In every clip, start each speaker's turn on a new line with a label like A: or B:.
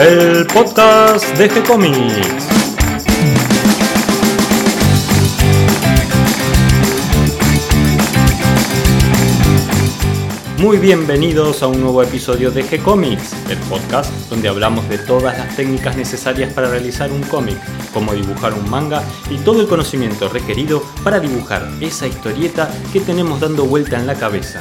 A: el podcast de G-Comics. Muy bienvenidos a un nuevo episodio de G-Comics, el podcast donde hablamos de todas las técnicas necesarias para realizar un cómic, cómo dibujar un manga y todo el conocimiento requerido para dibujar esa historieta que tenemos dando vuelta en la cabeza.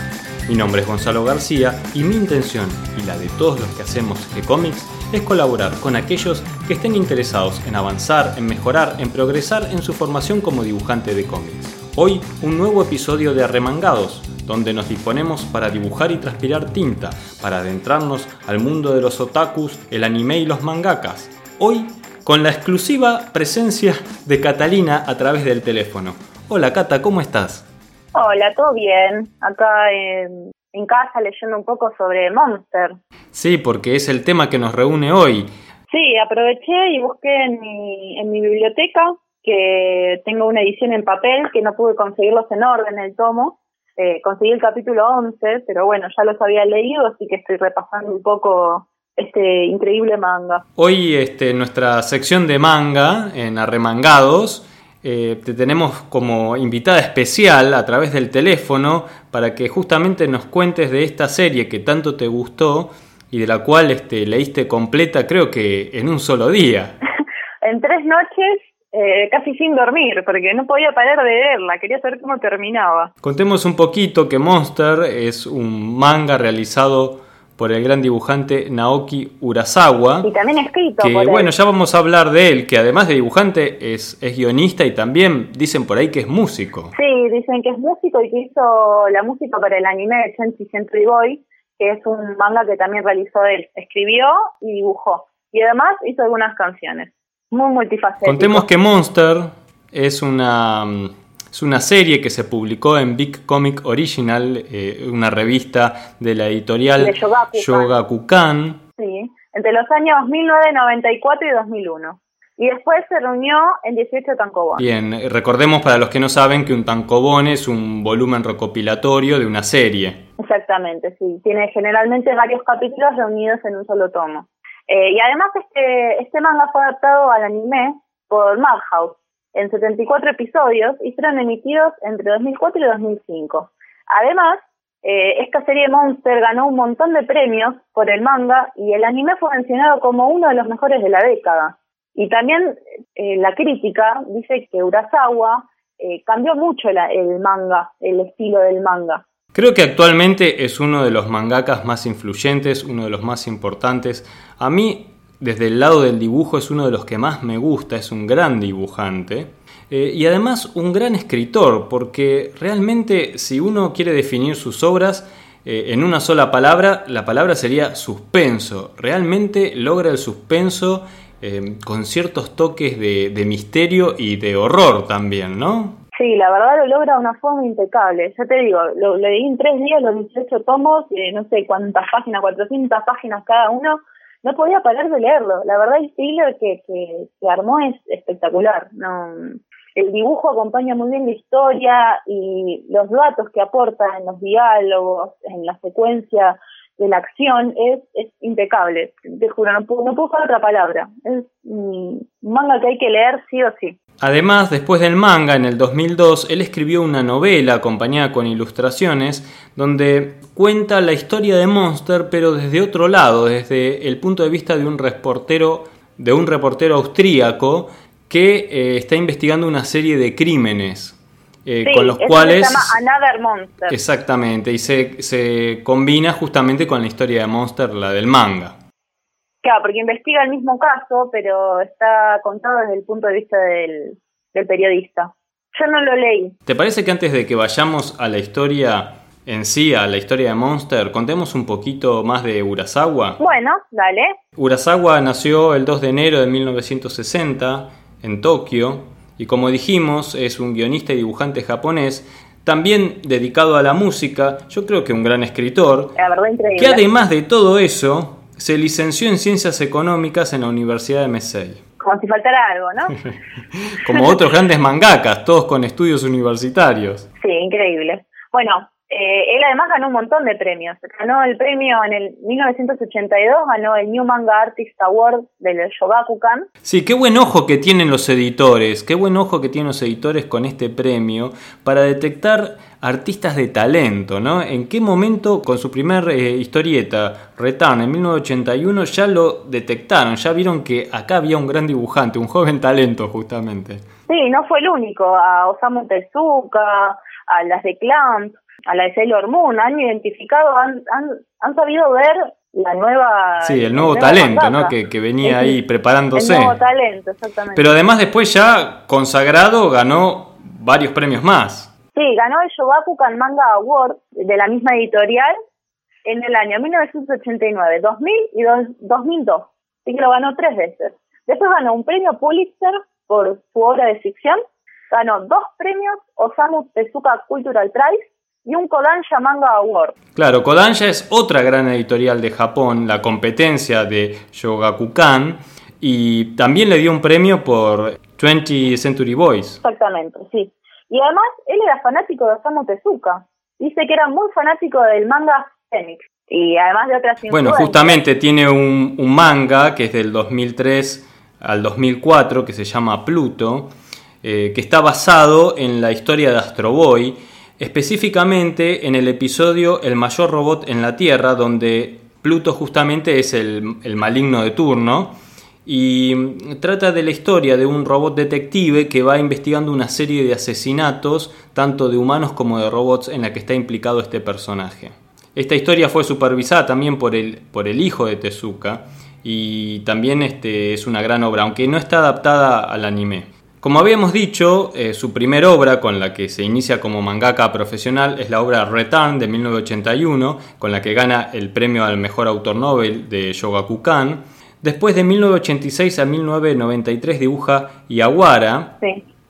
A: Mi nombre es Gonzalo García y mi intención y la de todos los que hacemos G-Comics es colaborar con aquellos que estén interesados en avanzar, en mejorar, en progresar en su formación como dibujante de cómics. Hoy un nuevo episodio de Arremangados, donde nos disponemos para dibujar y transpirar tinta, para adentrarnos al mundo de los otakus, el anime y los mangakas. Hoy con la exclusiva presencia de Catalina a través del teléfono. Hola Cata, ¿cómo estás?
B: Hola, todo bien. Acá en, en casa leyendo un poco sobre Monster.
A: Sí, porque es el tema que nos reúne hoy.
B: Sí, aproveché y busqué en mi, en mi biblioteca que tengo una edición en papel que no pude conseguirlos en orden el tomo. Eh, conseguí el capítulo 11, pero bueno, ya los había leído, así que estoy repasando un poco este increíble manga.
A: Hoy este, nuestra sección de manga en Arremangados eh, te tenemos como invitada especial a través del teléfono para que justamente nos cuentes de esta serie que tanto te gustó y de la cual este, leíste completa creo que en un solo día.
B: en tres noches eh, casi sin dormir, porque no podía parar de leerla, quería saber cómo terminaba.
A: Contemos un poquito que Monster es un manga realizado por el gran dibujante Naoki Urasawa.
B: Y también escrito
A: que, bueno, ya vamos a hablar de él, que además de dibujante es, es guionista y también dicen por ahí que es músico.
B: Sí, dicen que es músico y que hizo la música para el anime de Senshi Century Boy, que es un manga que también realizó él. Escribió y dibujó. Y además hizo algunas canciones muy multifacético.
A: Contemos que Monster es una, es una serie que se publicó en Big Comic Original, eh, una revista de la editorial
B: de
A: Shogakukan.
B: Sí, entre los años 1994 y 2001. Y después se reunió en 18 tankobon.
A: Bien, recordemos para los que no saben que un tankobon es un volumen recopilatorio de una serie.
B: Exactamente, sí. Tiene generalmente varios capítulos reunidos en un solo tomo. Eh, y además este, este manga fue adaptado al anime por Madhouse en 74 episodios y fueron emitidos entre 2004 y 2005. Además, eh, esta serie Monster ganó un montón de premios por el manga y el anime fue mencionado como uno de los mejores de la década. Y también eh, la crítica dice que Urasawa cambió mucho el manga, el estilo del manga.
A: Creo que actualmente es uno de los mangakas más influyentes, uno de los más importantes. A mí, desde el lado del dibujo, es uno de los que más me gusta, es un gran dibujante. Eh, y además un gran escritor, porque realmente si uno quiere definir sus obras eh, en una sola palabra, la palabra sería suspenso. Realmente logra el suspenso eh, con ciertos toques de, de misterio y de horror también, ¿no?
B: Sí, la verdad lo logra de una forma impecable. Ya te digo, lo, leí en tres días, los 18 tomos, no sé cuántas páginas, 400 páginas cada uno. No podía parar de leerlo. La verdad, el thriller que, que, que armó es espectacular. No, el dibujo acompaña muy bien la historia y los datos que aporta en los diálogos, en la secuencia de la acción es, es impecable. Te juro, no puedo, no puedo usar otra palabra. Es un manga que hay que leer sí o sí.
A: Además, después del manga, en el 2002, él escribió una novela acompañada con ilustraciones donde cuenta la historia de Monster, pero desde otro lado, desde el punto de vista de un reportero, de un reportero austríaco que eh, está investigando una serie de crímenes.
B: Eh, con los cuales se llama Another Monster.
A: Exactamente, y se, se combina justamente con la historia de Monster, la del manga.
B: Claro, porque investiga el mismo caso, pero está contado desde el punto de vista del, periodista. Yo no lo leí.
A: ¿Te parece que antes de que vayamos a la historia en sí, a la historia de Monster, contemos un poquito más de Urasawa?
B: Bueno, dale.
A: Urasawa nació el 2 de enero de 1960 en Tokio y como dijimos es un guionista y dibujante japonés también dedicado a la música, yo creo que un gran escritor,
B: la verdad, increíble.
A: que además de todo eso se licenció en Ciencias Económicas en la Universidad de Mesei.
B: Como si faltara algo, ¿no?
A: Como otros grandes mangakas, todos con estudios universitarios.
B: Sí, increíble. Bueno, Eh, él además ganó un montón de premios. Ganó el premio en el 1982, ganó el New Manga Artist Award del Shogakukan.
A: Sí, qué buen ojo que tienen los editores, qué buen ojo que tienen los editores con este premio para detectar artistas de talento, ¿no? ¿En qué momento con su primer eh, historieta, Return, en 1981, ya lo detectaron, ya vieron que acá había un gran dibujante, un joven talento justamente?
B: Sí, no fue el único, a Osamu Tezuka, a las de Clamp, a la de Sailor Moon, han identificado, han, han, han sabido ver la nueva...
A: Sí, el nuevo talento, ¿no? Que, que venía ahí preparándose.
B: El nuevo talento, exactamente.
A: Pero además después ya consagrado ganó varios premios más.
B: Sí, ganó el Shogakukan Manga Award de la misma editorial en el año 1989, 2000 y 2002. Así que lo ganó tres veces. Después ganó un premio Pulitzer por su obra de ficción. Ganó dos premios Osamu Tezuka Cultural Prize y un Kodansha Manga Award.
A: Claro, Kodansha es otra gran editorial de Japón, la competencia de Shogakukan, y también le dio un premio por 20th Century Boys.
B: Exactamente, sí. Y además, él era fanático de Osamu Tezuka. Dice que era muy fanático del manga Phoenix. Y además de otras
A: Bueno, justamente tiene un, un manga que es del 2003 al 2004 que se llama Pluto, eh, que está basado en la historia de Astro Boy específicamente en el episodio El mayor robot en la Tierra, donde Pluto justamente es el, el, maligno de turno y trata de la historia de un robot detective que va investigando una serie de asesinatos, tanto de humanos como de robots, en la que está implicado este personaje. Esta historia fue supervisada también por el, por el hijo de Tezuka y también este, es una gran obra, aunque no está adaptada al anime. Como habíamos dicho, eh, su primera obra con la que se inicia como mangaka profesional es la obra Return de 1981, con la que gana el premio al mejor autor Nobel de Shogakukan. Después de 1986 a 1993 dibuja Yawara.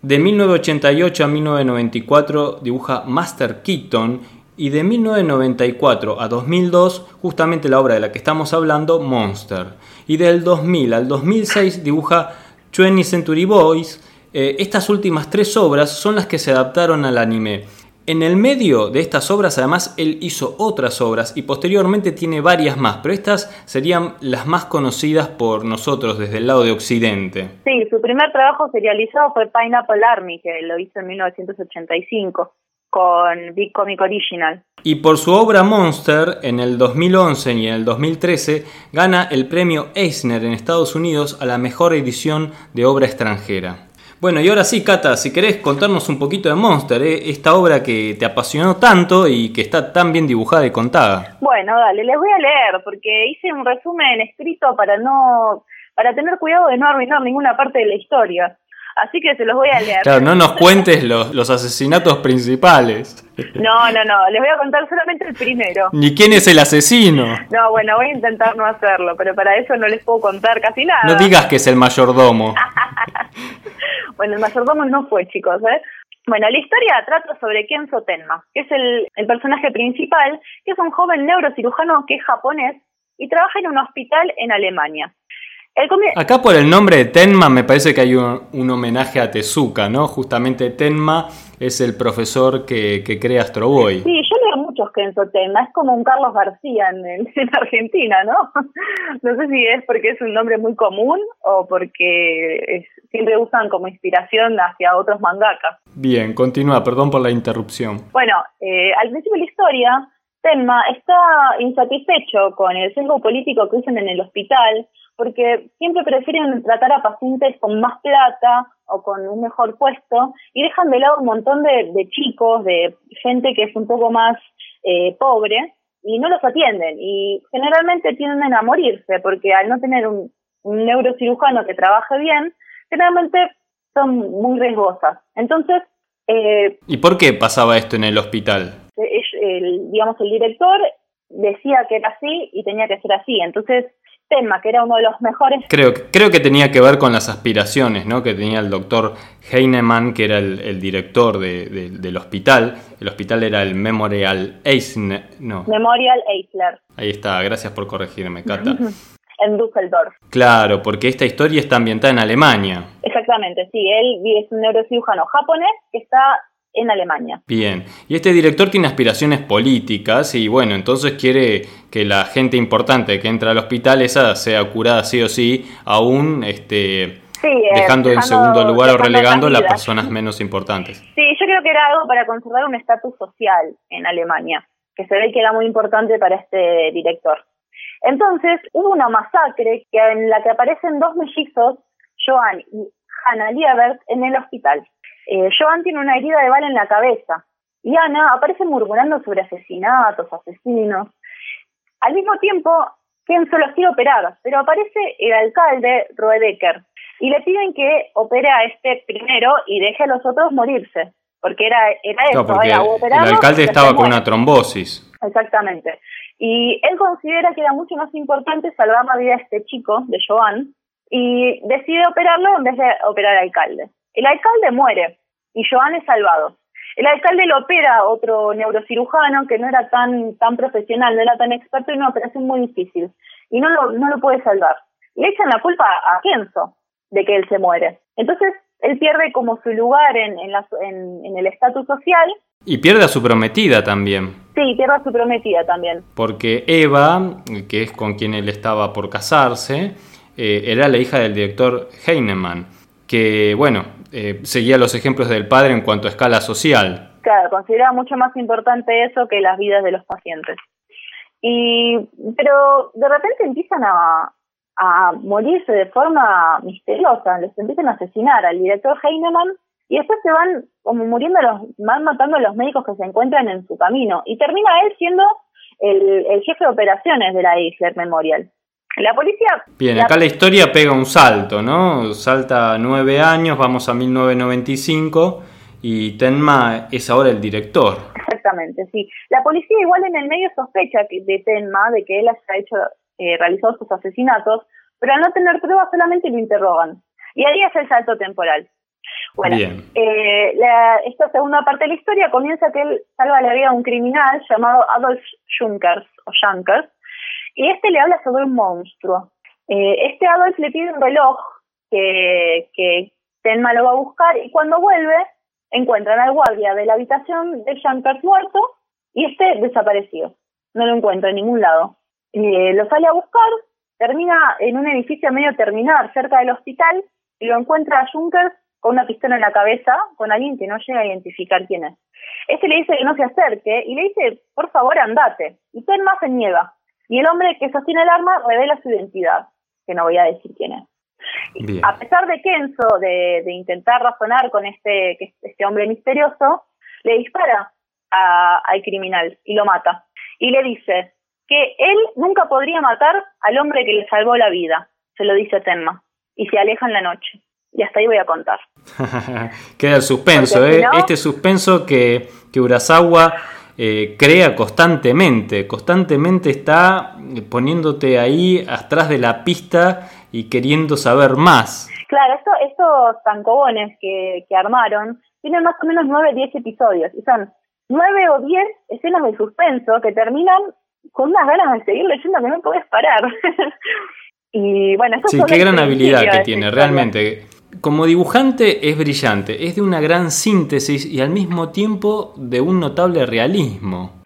A: De 1988 a 1994 dibuja Master Keaton. Y de 1994 a 2002, justamente la obra de la que estamos hablando, Monster. Y del 2000 al 2006 dibuja 20 Century Boys eh, estas últimas tres obras son las que se adaptaron al anime. En el medio de estas obras, además, él hizo otras obras y posteriormente tiene varias más, pero estas serían las más conocidas por nosotros desde el lado de Occidente.
B: Sí, su primer trabajo serializado fue Pineapple Army, que lo hizo en 1985 con Big Comic Original.
A: Y por su obra Monster, en el 2011 y en el 2013, gana el premio Eisner en Estados Unidos a la mejor edición de obra extranjera. Bueno, y ahora sí, Cata, si querés contarnos un poquito de Monster, ¿eh? esta obra que te apasionó tanto y que está tan bien dibujada y contada.
B: Bueno, dale, les voy a leer porque hice un resumen escrito para no para tener cuidado de no arruinar ninguna parte de la historia. Así que se los voy a leer.
A: Claro, no nos cuentes los, los asesinatos principales.
B: No, no, no, les voy a contar solamente el primero.
A: Ni quién es el asesino.
B: No, bueno, voy a intentar no hacerlo, pero para eso no les puedo contar casi nada.
A: No digas que es el mayordomo.
B: bueno, el mayordomo no fue, chicos, ¿eh? Bueno, la historia trata sobre Kenzo Tenma, que es el, el personaje principal, que es un joven neurocirujano que es japonés y trabaja en un hospital en Alemania.
A: Acá por el nombre de Tenma me parece que hay un, homenaje a Tezuka, ¿no? Justamente Tenma es el profesor que, que crea Astro Boy.
B: Sí, yo leo muchos Kenzo Tenma, es como un Carlos García en, en, Argentina, ¿no? No sé si es porque es un nombre muy común o porque siempre usan como inspiración hacia otros mangakas.
A: Bien, continúa, perdón por la interrupción.
B: Bueno, eh, al principio de la historia, Tenma está insatisfecho con el sesgo político que usan en el hospital porque siempre prefieren tratar a pacientes con más plata o con un mejor puesto y dejan de lado un montón de, chicos, de gente que es un poco más eh, pobre y no los atienden y generalmente tienden a morirse porque al no tener un, neurocirujano que trabaje bien, generalmente son muy riesgosas. Entonces...
A: Eh, ¿Y por qué pasaba esto en el hospital?
B: El, digamos, el director decía que era así y tenía que ser así. Entonces tema, que era uno de los mejores.
A: Creo, creo que tenía que ver con las aspiraciones ¿no? que tenía el doctor Heinemann, que era el, director del hospital. El hospital era el Memorial Eisner. No.
B: Memorial Eisler.
A: Ahí está, gracias por corregirme, Cata.
B: en Düsseldorf.
A: Claro, porque esta historia está ambientada en Alemania.
B: Exactamente, sí. Él es un neurocirujano japonés que está en Alemania.
A: Bien, y este director tiene aspiraciones políticas y bueno, entonces quiere que la gente importante que entra al hospital esa sea curada sí o sí, aún este,
B: eh,
A: dejando, en segundo lugar o relegando a las personas menos importantes.
B: Sí, yo creo que era algo para conservar un estatus social en Alemania, que se ve que era muy importante para este director. Entonces, hubo una masacre que, en la que aparecen dos mellizos, Joan y Hannah Liebert, en el hospital. Eh, Joan tiene una herida de bala en la cabeza y Ana aparece murmurando sobre asesinatos, asesinos. Al mismo tiempo, Ken solo quiere operar, pero aparece el alcalde Roedecker y le piden que opere a este primero y deje a los otros morirse, porque era, era eso,
A: el alcalde estaba con una trombosis.
B: Exactamente. Y él considera que era mucho más importante salvar la vida de este chico, de Joan, y decide operarlo en vez de operar al alcalde. El alcalde muere y Joan es salvado. El alcalde lo opera a otro neurocirujano que no era tan, tan profesional, no era tan experto y una operación muy difícil. Y no lo, no lo puede salvar. Le echan la culpa a Kenzo de que él se muere. Entonces, él pierde como su lugar en, en, en, el estatus social.
A: Y pierde a su prometida también.
B: Sí, pierde a su prometida también.
A: Porque Eva, que es con quien él estaba por casarse, eh, era la hija del director Heinemann, que, bueno, eh, seguía los ejemplos del padre en cuanto a escala social.
B: Claro, consideraba mucho más importante eso que las vidas de los pacientes. Y, pero de repente empiezan a, a morirse de forma misteriosa, les empiezan a asesinar al director Heinemann y después se van como muriendo, los, van matando a los médicos que se encuentran en su camino y termina él siendo el, el jefe de operaciones de la Isler Memorial. La policía...
A: Bien, acá la historia pega un salto, ¿no? Salta nueve años, vamos a 1995 y Tenma es ahora el director.
B: Exactamente, sí. La policía igual en el medio sospecha de Tenma de que él haya hecho, eh, realizado sus asesinatos, pero al no tener pruebas solamente lo interrogan. Y ahí es el salto temporal. Bueno, eh, esta segunda parte de la historia comienza que él salva la vida a un criminal llamado Adolf Junkers, o Junkers, y este le habla sobre un monstruo. Eh, este Adolf le pide un reloj que, que Tenma lo va a buscar y cuando vuelve encuentran al guardia de la habitación de Shankar muerto y este desaparecido. No lo encuentra en ningún lado. Eh, lo sale a buscar, termina en un edificio medio terminar cerca del hospital y lo encuentra a Junkers con una pistola en la cabeza con alguien que no llega a identificar quién es. Este le dice que no se acerque y le dice, por favor, andate. Y Tenma se niega. Y el hombre que sostiene el arma revela su identidad, que no voy a decir quién es. A pesar de Kenzo, de, de intentar razonar con este, este hombre misterioso, le dispara al criminal y lo mata. Y le dice que él nunca podría matar al hombre que le salvó la vida, se lo dice Tenma, y se aleja en la noche. Y hasta ahí voy a contar.
A: Queda el suspenso, ¿eh? este suspenso que, que Urasawa eh, crea constantemente, constantemente está poniéndote ahí atrás de la pista y queriendo saber más.
B: Claro, esto, estos tancobones que, que armaron tienen más o menos 9 10 episodios y son 9 o 10 escenas de suspenso que terminan con unas ganas de seguir leyendo que no puedes parar. y bueno,
A: sí, qué gran habilidad que tiene, realmente como dibujante es brillante, es de una gran síntesis y al mismo tiempo de un notable realismo.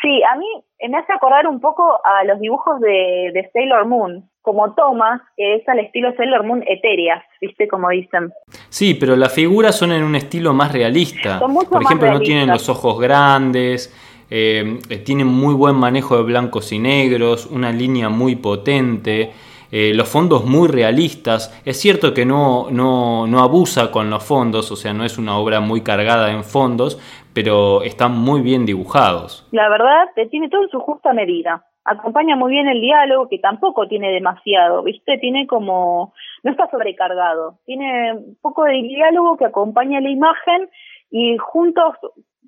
B: Sí, a mí me hace acordar un poco a los dibujos de, Sailor Moon, como Thomas, que es al estilo Sailor Moon etéreas, ¿viste? Como dicen.
A: Sí, pero las figuras son en un estilo más realista. Por ejemplo, no tienen los ojos grandes, eh, tienen muy buen manejo de blancos y negros, una línea muy potente. Eh, los fondos muy realistas. Es cierto que no, no, no abusa con los fondos, o sea, no es una obra muy cargada en fondos, pero están muy bien dibujados.
B: La verdad, tiene todo en su justa medida. Acompaña muy bien el diálogo, que tampoco tiene demasiado, ¿viste? Tiene como. No está sobrecargado. Tiene un poco de diálogo que acompaña la imagen y juntos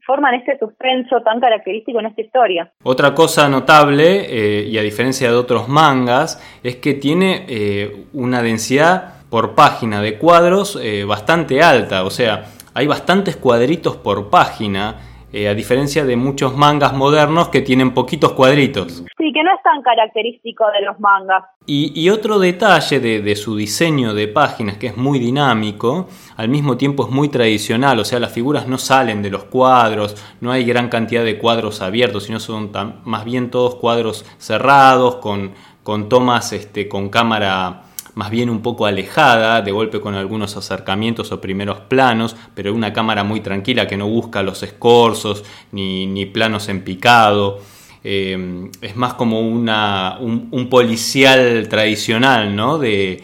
B: forman este suspenso tan característico en esta historia.
A: Otra cosa notable, eh, y a diferencia de otros mangas, es que tiene eh, una densidad por página de cuadros eh, bastante alta, o sea, hay bastantes cuadritos por página. Eh, a diferencia de muchos mangas modernos que tienen poquitos cuadritos.
B: Sí, que no es tan característico de los mangas.
A: Y, otro detalle de, su diseño de páginas, que es muy dinámico, al mismo tiempo es muy tradicional, o sea, las figuras no salen de los cuadros, no hay gran cantidad de cuadros abiertos, sino son más bien todos cuadros cerrados, con, con tomas este, con cámara más bien un poco alejada, de golpe con algunos acercamientos o primeros planos, pero una cámara muy tranquila que no busca los escorzos ni, planos en picado. Eh, es más como una, un, policial tradicional ¿no? de,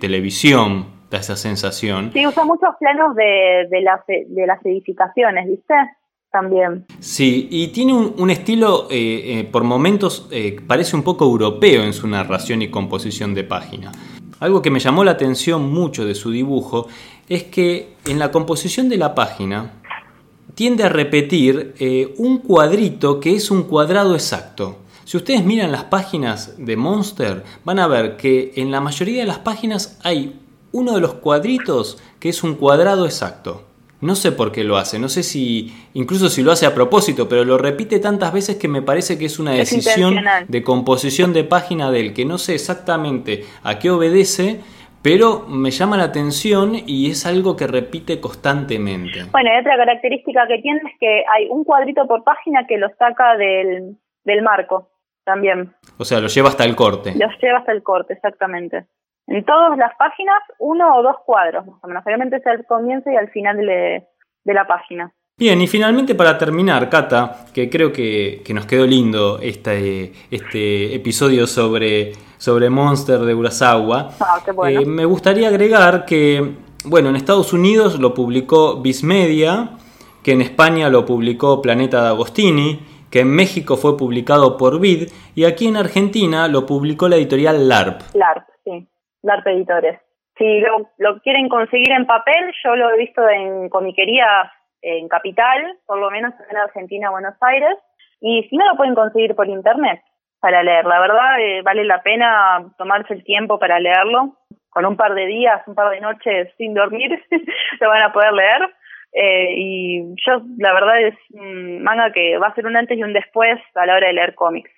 A: televisión, da esa sensación.
B: Sí, usa muchos planos de, de, las, de las edificaciones, ¿viste? También.
A: Sí, y tiene un, estilo, eh, eh, por momentos, eh, parece un poco europeo en su narración y composición de página. Algo que me llamó la atención mucho de su dibujo es que en la composición de la página tiende a repetir un cuadrito que es un cuadrado exacto. Si ustedes miran las páginas de Monster, van a ver que en la mayoría de las páginas hay uno de los cuadritos que es un cuadrado exacto. No sé por qué lo hace, no sé si, incluso si lo hace a propósito, pero lo repite tantas veces que me parece que es una decisión de composición de página del que no sé exactamente a qué obedece, pero me llama la atención y es algo que repite constantemente.
B: Bueno, y otra característica que tiene es que hay un cuadrito por página que lo saca del, del marco también.
A: O sea, lo lleva hasta el corte.
B: Lo lleva hasta el corte, exactamente. En todas las páginas, uno o dos cuadros, más o menos. Realmente es al comienzo y al final de, la página.
A: Bien, y finalmente para terminar, Cata, que creo que, nos quedó lindo este, este episodio sobre, sobre Monster de Urasawa,
B: ah,
A: eh, me gustaría agregar que, bueno, en Estados Unidos lo publicó Bismedia, que en España lo publicó Planeta D'Agostini, que en México fue publicado por Vid, y aquí en Argentina lo publicó la editorial LARP.
B: LARP, sí. Darte Editores. Si lo, lo quieren conseguir en papel, yo lo he visto en comiquerías en Capital, por lo menos en Argentina, Buenos Aires, y si no lo pueden conseguir por internet para leer. La verdad, eh, vale la pena tomarse el tiempo para leerlo. Con un par de días, un par de noches sin dormir, lo van a poder leer. Eh, y yo, la verdad, es manga que va a ser un antes y un después a la hora de leer cómics.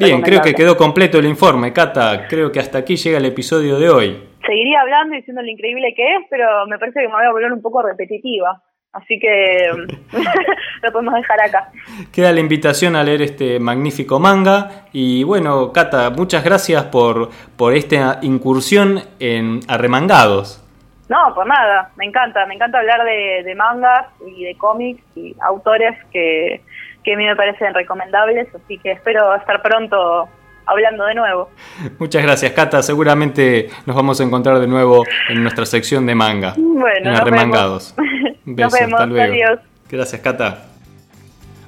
A: Bien, creo que quedó completo el informe, Cata. Creo que hasta aquí llega el episodio de hoy.
B: Seguiría hablando y diciendo lo increíble que es, pero me parece que me voy a volver un poco repetitiva. Así que lo podemos dejar acá.
A: Queda la invitación a leer este magnífico manga. Y bueno, Cata, muchas gracias por, por esta incursión en Arremangados.
B: No, por nada, me encanta, me encanta hablar de, de mangas y de cómics y autores que, que a mí me parecen recomendables, así que espero estar pronto hablando de nuevo.
A: Muchas gracias, Cata. Seguramente nos vamos a encontrar de nuevo en nuestra sección de manga.
B: Bueno,
A: en Arremangados.
B: nos vemos. Adiós.
A: Gracias, Cata.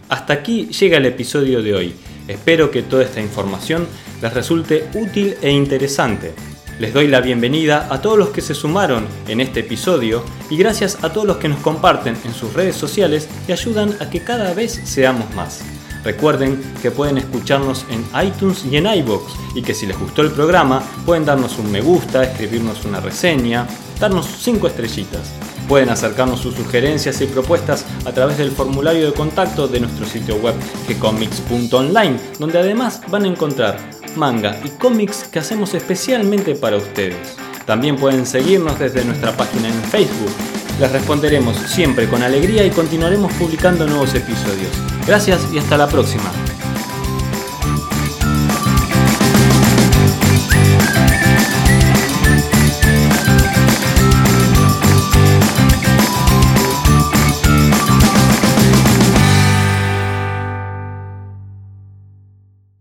A: Hasta aquí llega el episodio de hoy. Espero que toda esta información les resulte útil e interesante. Les doy la bienvenida a todos los que se sumaron en este episodio y gracias a todos los que nos comparten en sus redes sociales y ayudan a que cada vez seamos más. Recuerden que pueden escucharnos en iTunes y en iBox y que si les gustó el programa pueden darnos un me gusta, escribirnos una reseña, darnos 5 estrellitas. Pueden acercarnos sus sugerencias y propuestas a través del formulario de contacto de nuestro sitio web gcomics.online, donde además van a encontrar manga y cómics que hacemos especialmente para ustedes. También pueden seguirnos desde nuestra página en Facebook. Les responderemos siempre con alegría y continuaremos publicando nuevos episodios. Gracias y hasta la próxima.